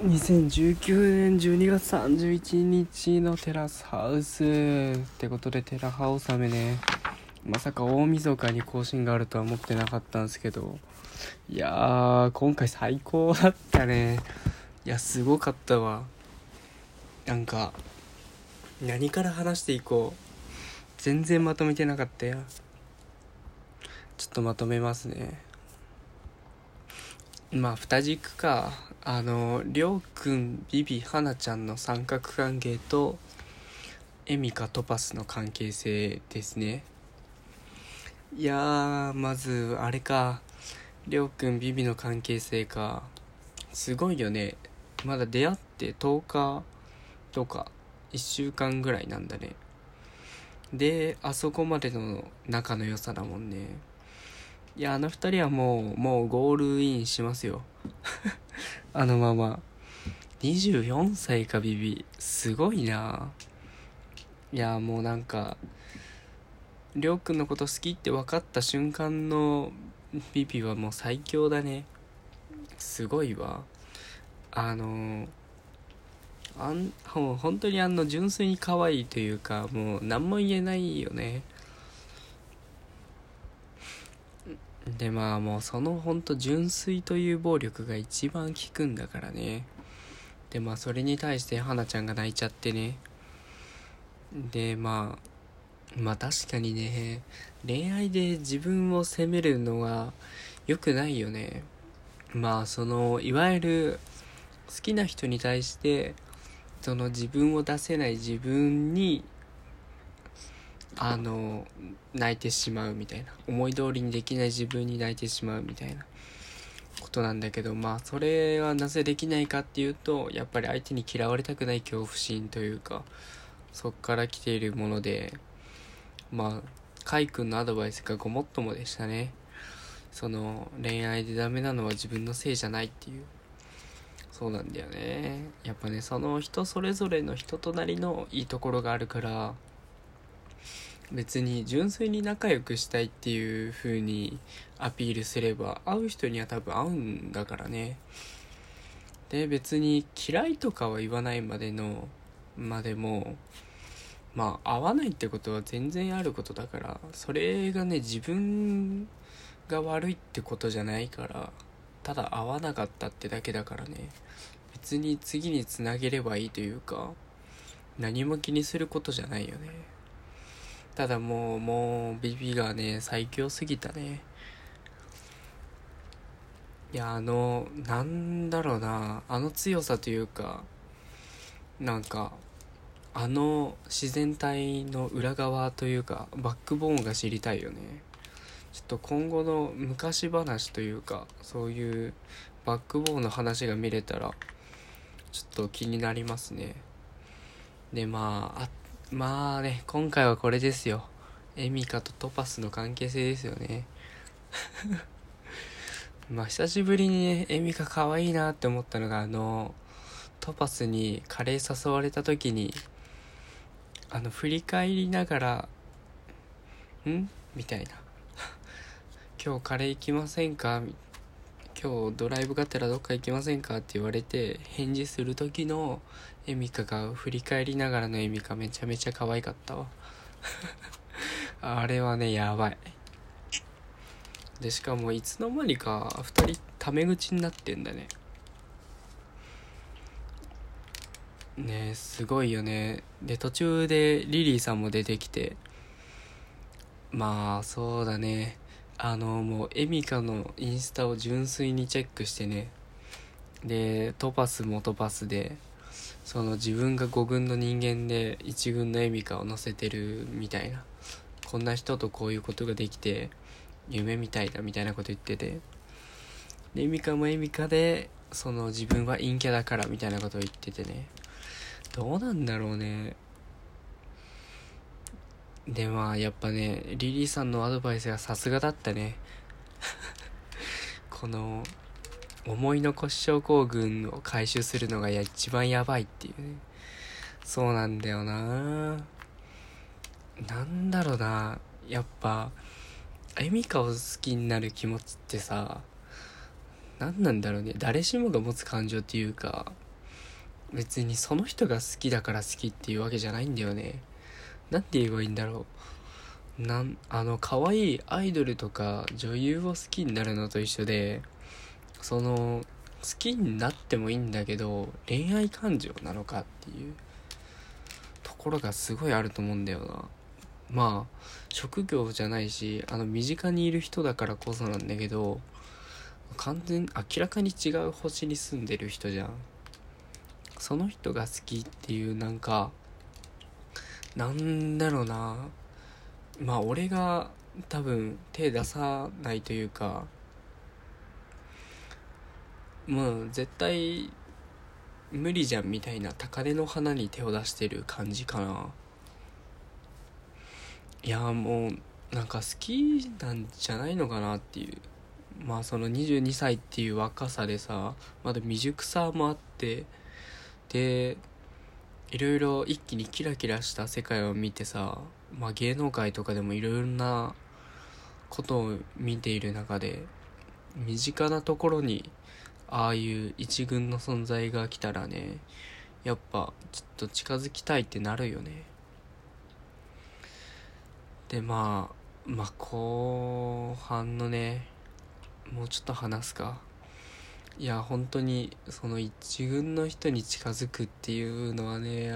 2019年12月31日のテラスハウスってことでテラハ納めね。まさか大晦日に更新があるとは思ってなかったんですけど。いやー今回最高だったね。いやすごかったわ。なんか何から話していこう。全然まとめてなかったよ。ちょっとまとめますね。まあ二軸か。あのりょうくんビビはなちゃんの三角関係とエミカトパスの関係性ですね。いやまずあれか。りょうくんビビの関係性か。すごいよね。まだ出会って10日とか1週間ぐらいなんだね。であそこまでの仲の良さだもんね。いやあの2人はもうもうゴールインしますよ。あのまま。24歳かビビ。すごいな。いやもうなんかりょうくんのこと好きって分かった瞬間のビビはもう最強だね。すごいわ。あのあんほ本当にあの純粋に可愛いというかもう何も言えないよね。でまあもうそのほんと純粋という暴力が一番効くんだからね。でまあそれに対して花ちゃんが泣いちゃってね。でまあまあ確かにね恋愛で自分を責めるのは良くないよね。まあそのいわゆる好きな人に対してその自分を出せない自分にあの泣いてしまうみたいな。思い通りにできない自分に泣いてしまうみたいな。ことなんだけどまあそれはなぜできないかっていうとやっぱり相手に嫌われたくない恐怖心というかそっから来ているものでまあカイ君のアドバイスがごもっともでしたね。その恋愛でダメなのは自分のせいじゃないっていう。そうなんだよね。やっぱねその人それぞれの人となりのいいところがあるから別に純粋に仲良くしたいっていう風にアピールすれば会う人には多分会うんだからね。で別に嫌いとかは言わないまでのまでもまあ合わないってことは全然あることだからそれがね自分が悪いってことじゃないからただ合わなかったってだけだからね。別に次につなげればいいというか何も気にすることじゃないよね。ただもうもうビビがね最強すぎたね。いやあのなんだろうな。あの強さというかなんかあの自然体の裏側というかバックボーンが知りたいよね。ちょっと今後の昔話というかそういうバックボーンの話が見れたらちょっと気になりますね。でまああまあね今回はこれですよエミカとトパスの関係性ですよね まあ久しぶりにねエミカ可愛いなって思ったのがあのトパスにカレー誘われた時にあの振り返りながら「ん?」みたいな「今日カレー行きませんか？みたいな?」今日ドライブがてらどっか行きませんか?」って言われて返事する時のエミカが振り返りながらのエミカめちゃめちゃ可愛かったわ。あれはねやばい。でしかもいつの間にか2人タメ口になってんだね。ねえすごいよね。で途中でリリーさんも出てきて。まあそうだね。あのもうエミカのインスタを純粋にチェックしてね。でトパスもトパスでその自分が5軍の人間で1軍のエミカを乗せてるみたいな。こんな人とこういうことができて夢みたいだみたいなこと言ってて。でエミカもエミカでその自分は陰キャだからみたいなことを言っててね。どうなんだろうね。でまあやっぱねリリーさんのアドバイスがさすがだったね。この思い残し症候群を回収するのが一番やばいっていうね。そうなんだよな。なんだろうな。やっぱエミカを好きになる気持ちってさ何なんだろうね。誰しもが持つ感情っていうか別にその人が好きだから好きっていうわけじゃないんだよね。なんて言えばいいんだろう。なんあの可愛いアイドルとか女優を好きになるのと一緒でその好きになってもいいんだけど恋愛感情なのかっていうところがすごいあると思うんだよな。まあ職業じゃないしあの身近にいる人だからこそなんだけど完全明らかに違う星に住んでる人じゃん。その人が好きっていうなんかなんだろうな。まあ俺が多分手出さないというかもう絶対無理じゃんみたいな高嶺の花に手を出してる感じかな。いやもうなんか好きなんじゃないのかなっていう。まあその22歳っていう若さでさまだ未熟さもあってでいろいろ一気にキラキラした世界を見てさ、まあ、芸能界とかでもいろいろなことを見ている中で身近なところにああいう一軍の存在が来たらねやっぱちょっと近づきたいってなるよね。でまあまあ後半のねもうちょっと話すか。いや本当にその一軍の人に近づくっていうのはね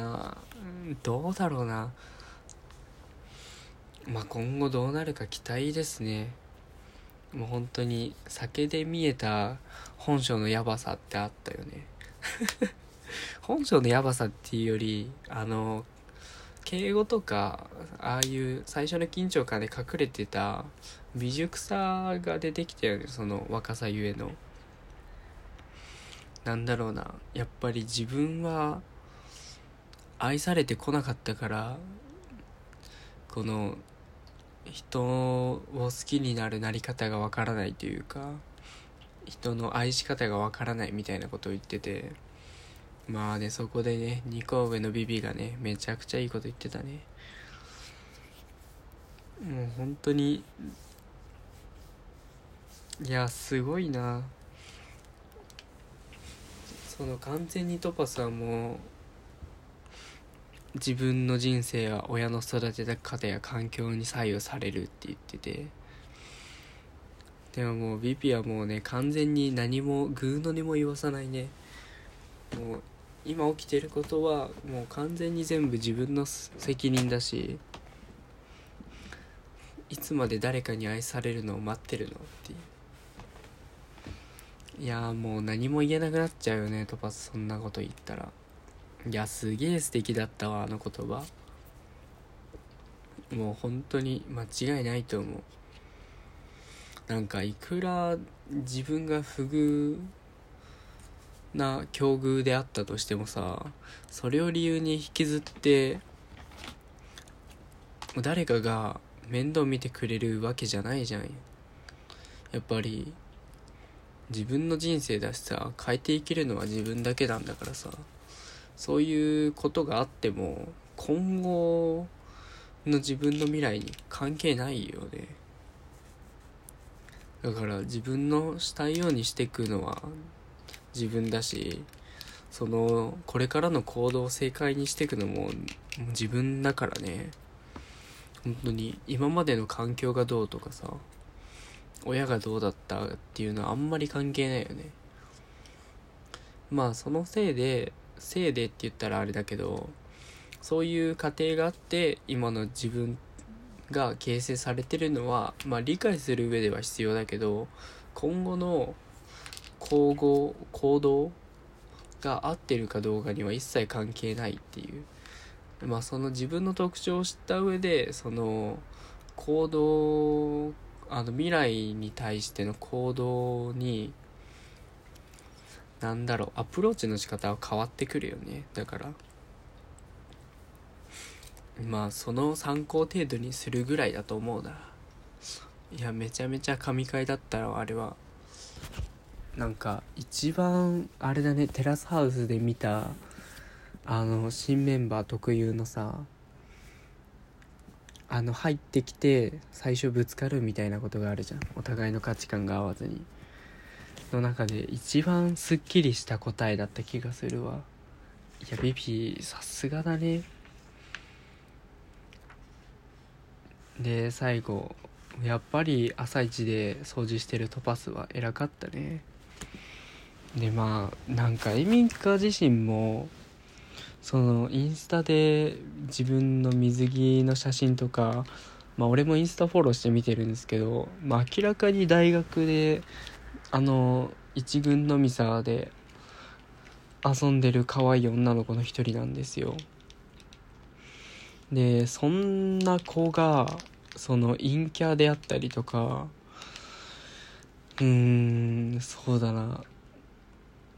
どうだろうな。まあ今後どうなるか期待ですね。もう本当に酒で見えた本性のヤバさってあったよね。本性のヤバさっていうよりあの敬語とかああいう最初の緊張感で隠れてた未熟さが出てきたよねその若さゆえの。なんだろうな。やっぱり自分は愛されてこなかったからこの人を好きになるなり方がわからないというか人の愛し方がわからないみたいなことを言っててまあねそこでね2個上のビビがねめちゃくちゃいいこと言ってたね。もう本当にいやすごいな。その完全にトパスはもう自分の人生は親の育てた方や環境に左右されるって言ってて。でももうビピはもうね完全に何もグーのにも言わさないね。もう今起きてることはもう完全に全部自分の責任だしいつまで誰かに愛されるのを待ってるのっていう。いやもう何も言えなくなっちゃうよねトパスそんなこと言ったら。いやすげえ素敵だったわあの言葉。もう本当に間違いないと思う。なんかいくら自分が不遇な境遇であったとしてもさそれを理由に引きずって誰かが面倒見てくれるわけじゃないじゃん。やっぱり自分の人生だしさ変えていけるのは自分だけなんだからさ。そういうことがあっても今後の自分の未来に関係ないよね。だから自分のしたいようにしていくのは自分だしそのこれからの行動を正解にしていくのも自分だからね。本当に今までの環境がどうとかさ親がどうだったっていうのはあんまり関係ないよね。まあそのせいでせいでって言ったらあれだけどそういう過程があって今の自分が形成されてるのはまあ理解する上では必要だけど今後の行動行動が合ってるかどうかには一切関係ないっていう。まあその自分の特徴を知った上でその行動あの未来に対しての行動になんだろうアプローチの仕方は変わってくるよね。だからまあその参考程度にするぐらいだと思うな。いやめちゃめちゃ神回だったらあれはなんか一番あれだねテラスハウスで見たあの新メンバー特有のさあの入ってきて最初ぶつかるみたいなことがあるじゃん。お互いの価値観が合わずに。の中で一番すっきりした答えだった気がするわ。いやベビさすがだね。で最後やっぱり朝一で掃除してるトパスは偉かったね。でまあなんかエミカ自身もそのインスタで自分の水着の写真とかまあ俺もインスタフォローして見てるんですけど、まあ、明らかに大学であの一軍のミサで遊んでる可愛い女の子の一人なんですよ。でそんな子がその陰キャであったりとかうーんそうだな。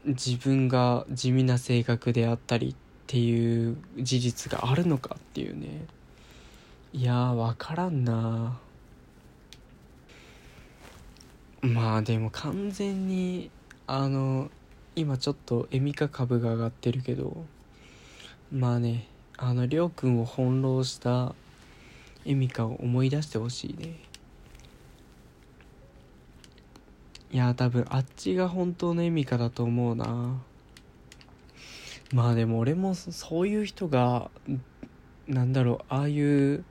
自分が地味な性格であったりってっていう事実があるのかっていうね。いやー分からんな。まあでも完全にあの今ちょっとエミカ株が上がってるけどまあねあのりょうくんを翻弄したエミカを思い出してほしいね。いや多分あっちが本当のエミカだと思うな。まあでも俺もそういう人がなんだろうああいう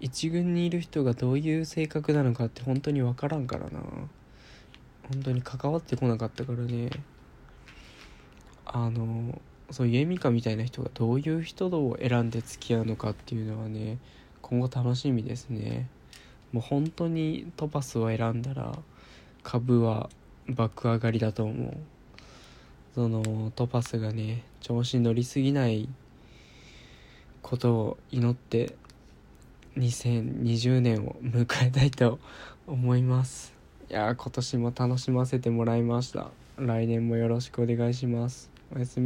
一軍にいる人がどういう性格なのかって本当に分からんからな。本当に関わってこなかったからね。あのそういうエミカみたいな人がどういう人を選んで付き合うのかっていうのはね今後楽しみですね。もう本当にトパスを選んだら株は爆上がりだと思う。そのトパスがね調子に乗りすぎないことを祈って2020年を迎えたいと思います。いや今年も楽しませてもらいました。来年もよろしくお願いします。おやすみ。